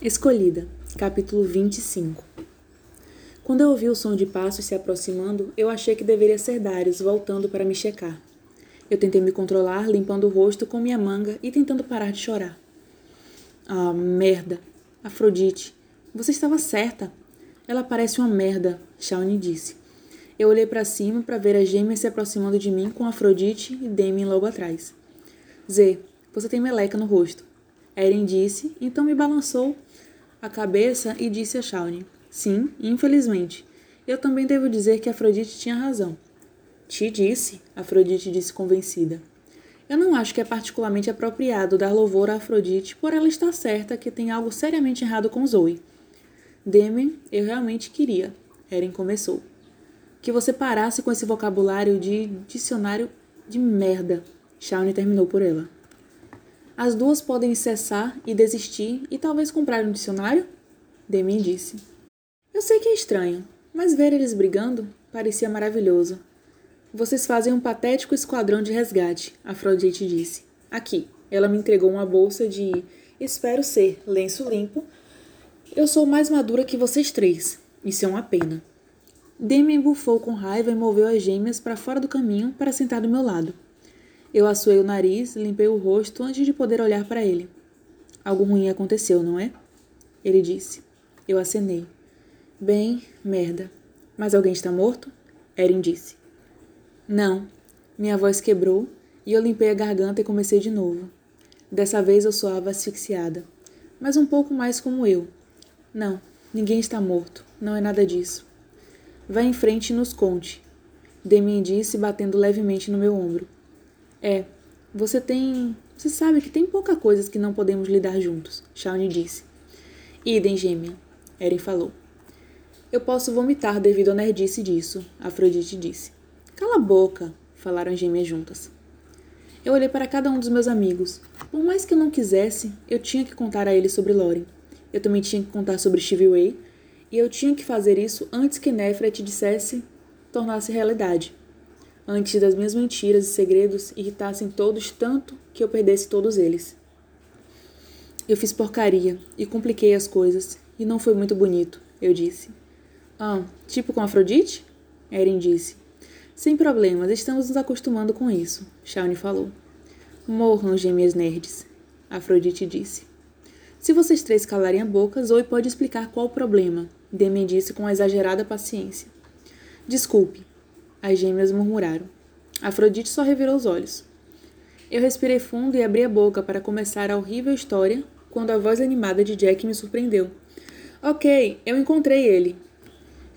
Escolhida, capítulo 25 Quando eu ouvi o som de passos se aproximando, eu achei que deveria ser Darius voltando para me checar. Eu tentei me controlar, limpando o rosto com minha manga e tentando parar de chorar. Ah, merda. Afrodite, você estava certa. Ela parece uma merda, Shawnee disse. Eu olhei para cima para ver as gêmeas se aproximando de mim com Afrodite e Demi logo atrás. Z, você tem meleca no rosto. Eren disse, então me balançou a cabeça e disse a Shawnee: Sim, infelizmente. Eu também devo dizer que Afrodite tinha razão. Te disse, Afrodite disse convencida. Eu não acho que é particularmente apropriado dar louvor a Afrodite por ela estar certa que tem algo seriamente errado com Zoe. Demi, eu realmente queria. Eren começou. Que você parasse com esse vocabulário de dicionário de merda. Shawnee terminou por ela. As duas podem cessar e desistir e talvez comprar um dicionário? Demi disse. Eu sei que é estranho, mas ver eles brigando parecia maravilhoso. Vocês fazem um patético esquadrão de resgate, Afrodite disse. Aqui. Ela me entregou uma bolsa de, espero ser, lenço limpo. Eu sou mais madura que vocês três. Isso é uma pena. Demi embufou com raiva e moveu as gêmeas para fora do caminho para sentar do meu lado. Eu assoei o nariz, limpei o rosto antes de poder olhar para ele. Algo ruim aconteceu, não é? Ele disse. Eu acenei. Bem, merda. Mas alguém está morto? Erin disse. Não. Minha voz quebrou e eu limpei a garganta e comecei de novo. Dessa vez eu soava asfixiada, mas um pouco mais como eu. Não, ninguém está morto. Não é nada disso. Vá em frente e nos conte. Demi disse, batendo levemente no meu ombro. É, você tem. Você sabe que tem pouca coisas que não podemos lidar juntos, Shawnee disse. Idem, gêmea, Eren falou. Eu posso vomitar devido à nerdice disso, Afrodite disse. Cala a boca, falaram as gêmeas juntas. Eu olhei para cada um dos meus amigos. Por mais que eu não quisesse, eu tinha que contar a eles sobre Loren. Eu também tinha que contar sobre Stevie Way, e eu tinha que fazer isso antes que Nefret dissesse tornasse realidade antes das minhas mentiras e segredos irritassem todos tanto que eu perdesse todos eles. Eu fiz porcaria e compliquei as coisas, e não foi muito bonito, eu disse. Ah, tipo com Afrodite? Eren disse. Sem problemas, estamos nos acostumando com isso, Shawnee falou. Morram, gêmeas nerds, Afrodite disse. Se vocês três calarem a boca, Zoe pode explicar qual o problema, Demi disse com exagerada paciência. Desculpe, as gêmeas murmuraram. Afrodite só revirou os olhos. Eu respirei fundo e abri a boca para começar a horrível história quando a voz animada de Jack me surpreendeu. Ok, eu encontrei ele.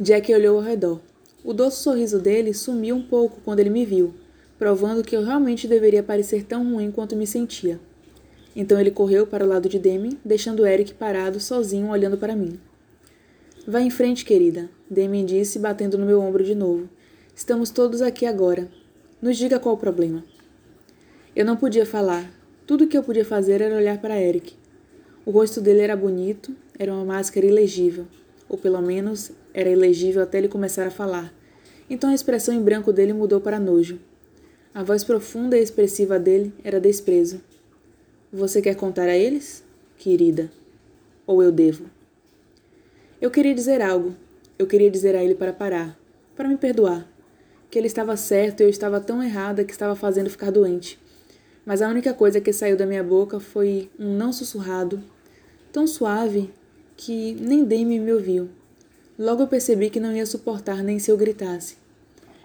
Jack olhou ao redor. O doce sorriso dele sumiu um pouco quando ele me viu, provando que eu realmente deveria parecer tão ruim quanto me sentia. Então ele correu para o lado de Demi, deixando Eric parado sozinho olhando para mim. Vá em frente, querida, Demi disse, batendo no meu ombro de novo. Estamos todos aqui agora. Nos diga qual o problema. Eu não podia falar. Tudo o que eu podia fazer era olhar para Eric. O rosto dele era bonito, era uma máscara ilegível, ou pelo menos era ilegível até ele começar a falar. Então a expressão em branco dele mudou para nojo. A voz profunda e expressiva dele era desprezo. Você quer contar a eles? Querida. Ou eu devo? Eu queria dizer algo. Eu queria dizer a ele para parar, para me perdoar que ele estava certo e eu estava tão errada que estava fazendo ficar doente. Mas a única coisa que saiu da minha boca foi um não sussurrado, tão suave que nem Demi me ouviu. Logo eu percebi que não ia suportar nem se eu gritasse.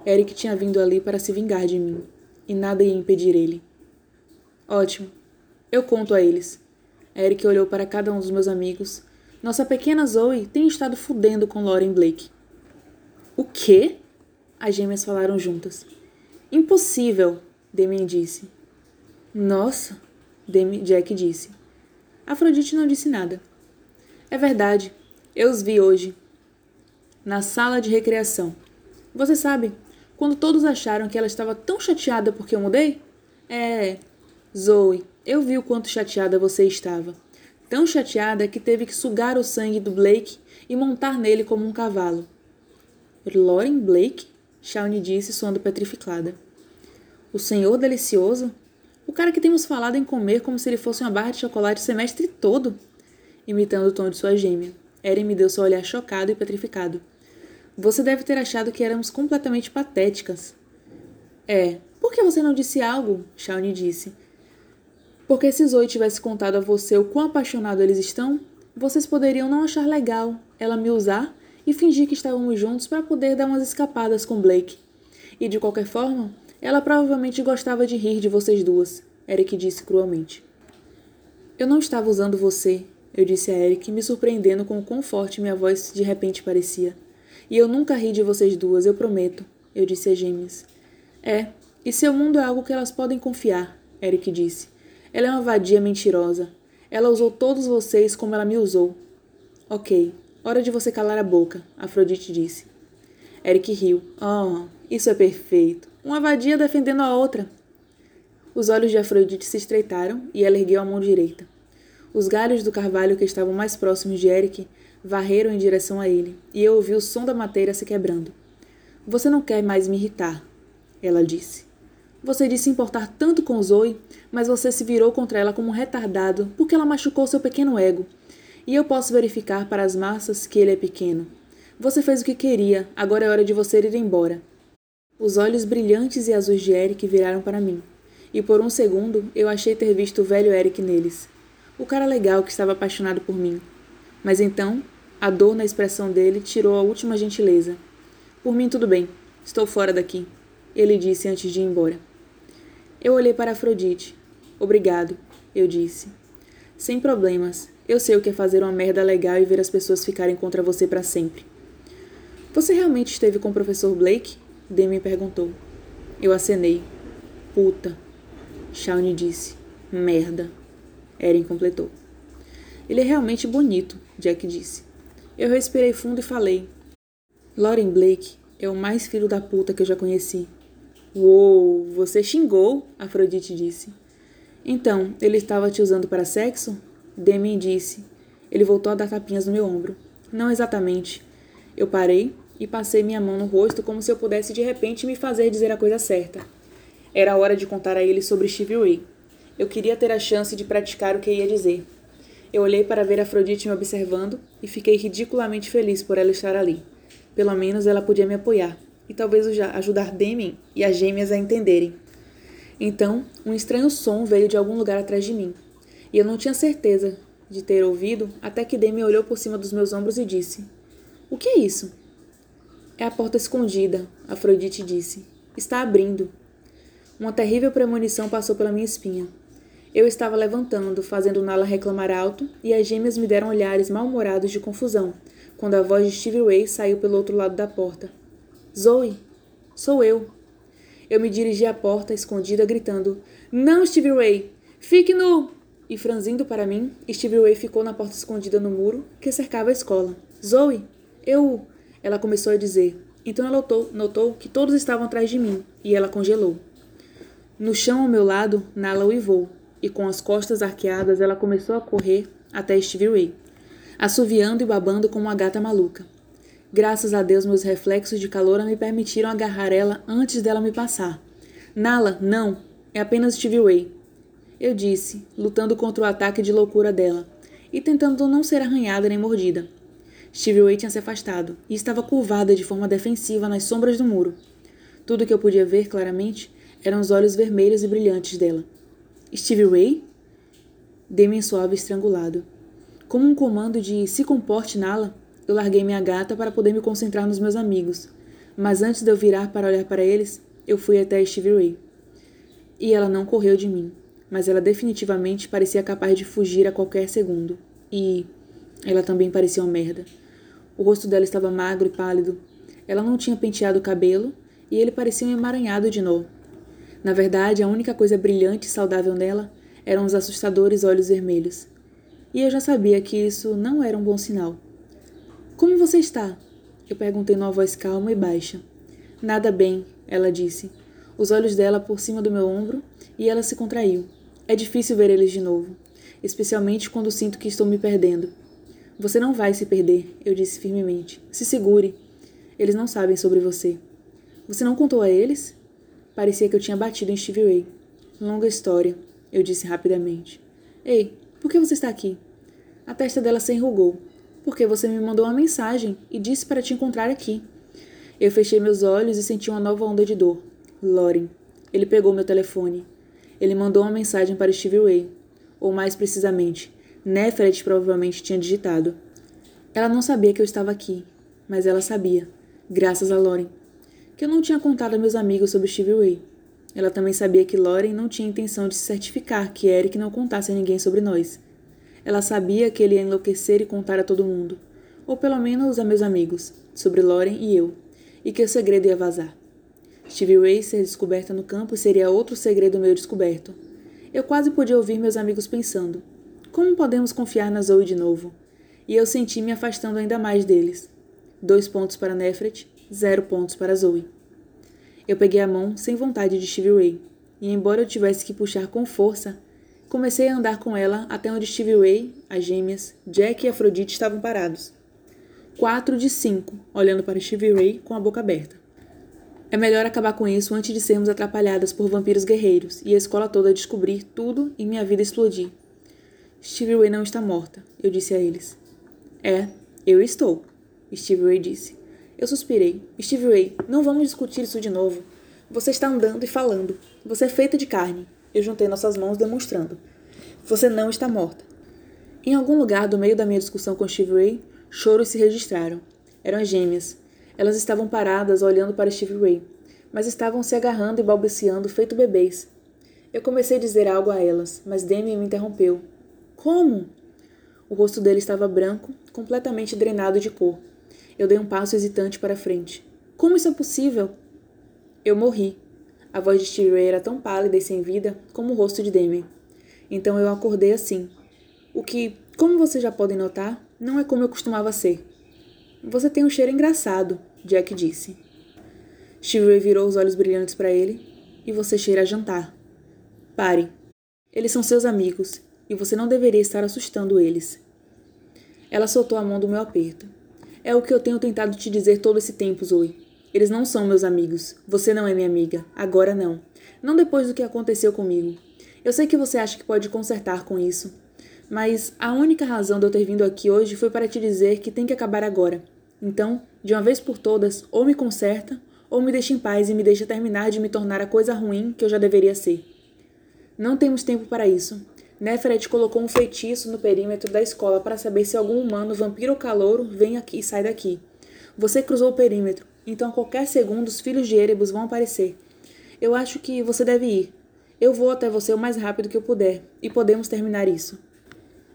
Eric tinha vindo ali para se vingar de mim, e nada ia impedir ele. Ótimo. Eu conto a eles. Eric olhou para cada um dos meus amigos. Nossa pequena Zoe tem estado fudendo com Lauren Blake. O quê? As gêmeas falaram juntas. Impossível, Demi disse. Nossa, Demi, Jack disse. Afrodite não disse nada. É verdade, eu os vi hoje. Na sala de recreação. Você sabe, quando todos acharam que ela estava tão chateada porque eu mudei? É, Zoe, eu vi o quanto chateada você estava. Tão chateada que teve que sugar o sangue do Blake e montar nele como um cavalo. Lauren Blake? Shawnee disse, soando petrificada. O senhor delicioso? O cara que temos falado em comer como se ele fosse uma barra de chocolate o semestre todo. imitando o tom de sua gêmea. Eren me deu seu olhar chocado e petrificado. Você deve ter achado que éramos completamente patéticas. É. Por que você não disse algo? Shawnee disse. Porque se Zoe tivesse contado a você o quão apaixonado eles estão, vocês poderiam não achar legal ela me usar e fingir que estávamos juntos para poder dar umas escapadas com Blake. E de qualquer forma, ela provavelmente gostava de rir de vocês duas, Eric disse cruelmente. Eu não estava usando você, eu disse a Eric, me surpreendendo com o quão forte minha voz de repente parecia. E eu nunca ri de vocês duas, eu prometo, eu disse a gêmeas. É, e seu mundo é algo que elas podem confiar, Eric disse. Ela é uma vadia mentirosa. Ela usou todos vocês como ela me usou. Ok, hora de você calar a boca, Afrodite disse. Eric riu. Oh, isso é perfeito. Uma vadia defendendo a outra. Os olhos de Afrodite se estreitaram e ela ergueu a mão direita. Os galhos do carvalho que estavam mais próximos de Eric varreram em direção a ele, e eu ouvi o som da madeira se quebrando. Você não quer mais me irritar, ela disse. Você disse importar tanto com Zoe, mas você se virou contra ela como um retardado porque ela machucou seu pequeno ego. E eu posso verificar para as massas que ele é pequeno. Você fez o que queria, agora é hora de você ir embora. Os olhos brilhantes e azuis de Eric viraram para mim, e por um segundo eu achei ter visto o velho Eric neles. O cara legal que estava apaixonado por mim. Mas então, a dor na expressão dele tirou a última gentileza. Por mim, tudo bem. Estou fora daqui, ele disse antes de ir embora. Eu olhei para Afrodite. Obrigado, eu disse. Sem problemas. Eu sei o que é fazer uma merda legal e ver as pessoas ficarem contra você para sempre. Você realmente esteve com o professor Blake? Demi perguntou. Eu acenei. Puta. Shawnee disse. Merda. Eren completou. Ele é realmente bonito, Jack disse. Eu respirei fundo e falei. Lauren Blake é o mais filho da puta que eu já conheci. Uou, você xingou, Afrodite disse. Então, ele estava te usando para sexo? Demi disse. Ele voltou a dar tapinhas no meu ombro. Não exatamente. Eu parei e passei minha mão no rosto como se eu pudesse de repente me fazer dizer a coisa certa. Era hora de contar a ele sobre Stevie Ray. Eu queria ter a chance de praticar o que ia dizer. Eu olhei para ver Afrodite me observando e fiquei ridiculamente feliz por ela estar ali. Pelo menos ela podia me apoiar e talvez ajudar Demi e as gêmeas a entenderem. Então, um estranho som veio de algum lugar atrás de mim, e eu não tinha certeza de ter ouvido até que Demi olhou por cima dos meus ombros e disse: O que é isso? É a porta escondida, Afrodite disse. Está abrindo. Uma terrível premonição passou pela minha espinha. Eu estava levantando, fazendo Nala reclamar alto, e as gêmeas me deram olhares mal-humorados de confusão, quando a voz de Stevie Ray saiu pelo outro lado da porta. Zoe, sou eu. Eu me dirigi à porta escondida, gritando: Não, Stevie Ray! Fique no. E franzindo para mim, Stevie Ray ficou na porta escondida no muro que cercava a escola. Zoe, eu. Ela começou a dizer. Então ela notou, notou que todos estavam atrás de mim, e ela congelou. No chão ao meu lado, Nala uivou, e com as costas arqueadas ela começou a correr até Stevie Ray, assoviando e babando como uma gata maluca. Graças a Deus, meus reflexos de calor me permitiram agarrar ela antes dela me passar. Nala, não, é apenas Stevie Ray. Eu disse, lutando contra o ataque de loucura dela, e tentando não ser arranhada nem mordida. Stevie Ray tinha se afastado e estava curvada de forma defensiva nas sombras do muro. Tudo que eu podia ver claramente eram os olhos vermelhos e brilhantes dela. Stevie Ray? Dei-me suave estrangulado. Como um comando de se comporte Nala, eu larguei minha gata para poder me concentrar nos meus amigos. Mas antes de eu virar para olhar para eles, eu fui até Stevie Ray. E ela não correu de mim, mas ela definitivamente parecia capaz de fugir a qualquer segundo. E ela também parecia uma merda. O rosto dela estava magro e pálido. Ela não tinha penteado o cabelo e ele parecia um emaranhado de nó. Na verdade, a única coisa brilhante e saudável nela eram os assustadores olhos vermelhos. E eu já sabia que isso não era um bom sinal. Como você está? Eu perguntei numa voz calma e baixa. Nada bem, ela disse. Os olhos dela por cima do meu ombro e ela se contraiu. É difícil ver eles de novo, especialmente quando sinto que estou me perdendo. Você não vai se perder, eu disse firmemente. Se segure. Eles não sabem sobre você. Você não contou a eles? Parecia que eu tinha batido em Stevie Ray. Longa história, eu disse rapidamente. Ei, por que você está aqui? A testa dela se enrugou. Porque você me mandou uma mensagem e disse para te encontrar aqui. Eu fechei meus olhos e senti uma nova onda de dor. Loren. Ele pegou meu telefone. Ele mandou uma mensagem para Stevie Ray. Ou mais precisamente, Neferet provavelmente tinha digitado. Ela não sabia que eu estava aqui, mas ela sabia, graças a Loren, que eu não tinha contado a meus amigos sobre Stevie Ray. Ela também sabia que Loren não tinha intenção de se certificar que Eric não contasse a ninguém sobre nós. Ela sabia que ele ia enlouquecer e contar a todo mundo, ou pelo menos a meus amigos, sobre Loren e eu, e que o segredo ia vazar. Stevie Ray ser descoberta no campo seria outro segredo meu descoberto. Eu quase podia ouvir meus amigos pensando: como podemos confiar na Zoe de novo? E eu senti me afastando ainda mais deles. Dois pontos para Nefret, zero pontos para Zoe. Eu peguei a mão sem vontade de Stevie Ray, e embora eu tivesse que puxar com força, comecei a andar com ela até onde Stevie Ray, as gêmeas, Jack e Afrodite estavam parados. Quatro de cinco, olhando para Stevie Ray com a boca aberta. É melhor acabar com isso antes de sermos atrapalhadas por vampiros guerreiros e a escola toda descobrir tudo e minha vida explodir. Stevie Ray não está morta, eu disse a eles. É, eu estou, Steve Ray disse. Eu suspirei. Steve Ray, não vamos discutir isso de novo. Você está andando e falando. Você é feita de carne. Eu juntei nossas mãos demonstrando. Você não está morta. Em algum lugar do meio da minha discussão com Steve Ray, choros se registraram. Eram gêmeas. Elas estavam paradas olhando para Steve Ray, mas estavam se agarrando e balbuciando feito bebês. Eu comecei a dizer algo a elas, mas Demi me interrompeu. Como? O rosto dele estava branco, completamente drenado de cor. Eu dei um passo hesitante para frente. Como isso é possível? Eu morri. A voz de Steve era tão pálida e sem vida como o rosto de Damien. Então eu acordei assim. O que, como vocês já podem notar, não é como eu costumava ser. Você tem um cheiro engraçado, Jack disse. Steve virou os olhos brilhantes para ele. E você cheira a jantar. Pare. Eles são seus amigos e você não deveria estar assustando eles. Ela soltou a mão do meu aperto. É o que eu tenho tentado te dizer todo esse tempo, Zoe. Eles não são meus amigos. Você não é minha amiga. Agora não. Não depois do que aconteceu comigo. Eu sei que você acha que pode consertar com isso. Mas a única razão de eu ter vindo aqui hoje foi para te dizer que tem que acabar agora. Então, de uma vez por todas, ou me conserta, ou me deixa em paz e me deixa terminar de me tornar a coisa ruim que eu já deveria ser. Não temos tempo para isso. Neferet colocou um feitiço no perímetro da escola para saber se algum humano, vampiro ou calouro, vem aqui e sai daqui. Você cruzou o perímetro, então a qualquer segundo os filhos de Erebus vão aparecer. Eu acho que você deve ir. Eu vou até você o mais rápido que eu puder, e podemos terminar isso.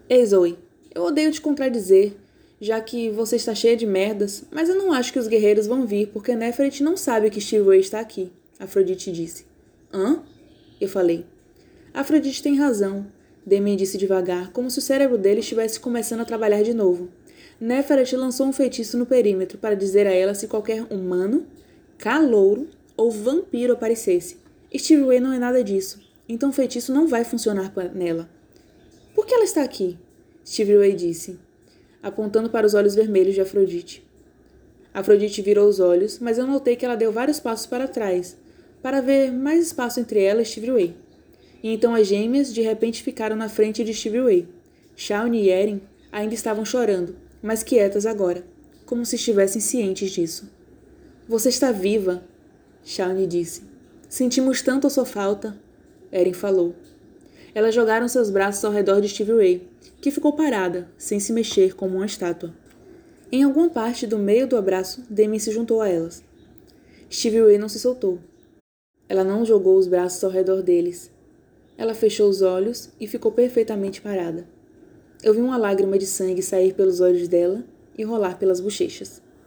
Ei, Zoe, eu odeio te contradizer, já que você está cheia de merdas, mas eu não acho que os guerreiros vão vir, porque Neferet não sabe que Steve Ray está aqui, Afrodite disse. Hã? Eu falei. Afrodite tem razão. Demian disse devagar, como se o cérebro dele estivesse começando a trabalhar de novo. Neferet lançou um feitiço no perímetro para dizer a ela se qualquer humano, calouro ou vampiro aparecesse. Steve Way não é nada disso, então o feitiço não vai funcionar nela. Por que ela está aqui? Steve Way disse, apontando para os olhos vermelhos de Afrodite. Afrodite virou os olhos, mas eu notei que ela deu vários passos para trás, para ver mais espaço entre ela e Steve Way. E então as gêmeas de repente ficaram na frente de Stevie Ray. Shawnee e Erin ainda estavam chorando, mas quietas agora, como se estivessem cientes disso. Você está viva, Shawnee disse. Sentimos tanto a sua falta, Erin falou. Elas jogaram seus braços ao redor de Stevie Ray, que ficou parada, sem se mexer como uma estátua. Em alguma parte do meio do abraço, Demi se juntou a elas. Stevie Ray não se soltou. Ela não jogou os braços ao redor deles, ela fechou os olhos e ficou perfeitamente parada. Eu vi uma lágrima de sangue sair pelos olhos dela e rolar pelas bochechas.